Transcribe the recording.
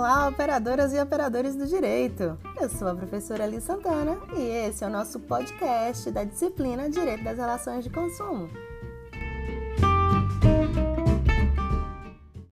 Olá, operadoras e operadores do direito! Eu sou a professora Alice Santana e esse é o nosso podcast da disciplina Direito das Relações de Consumo.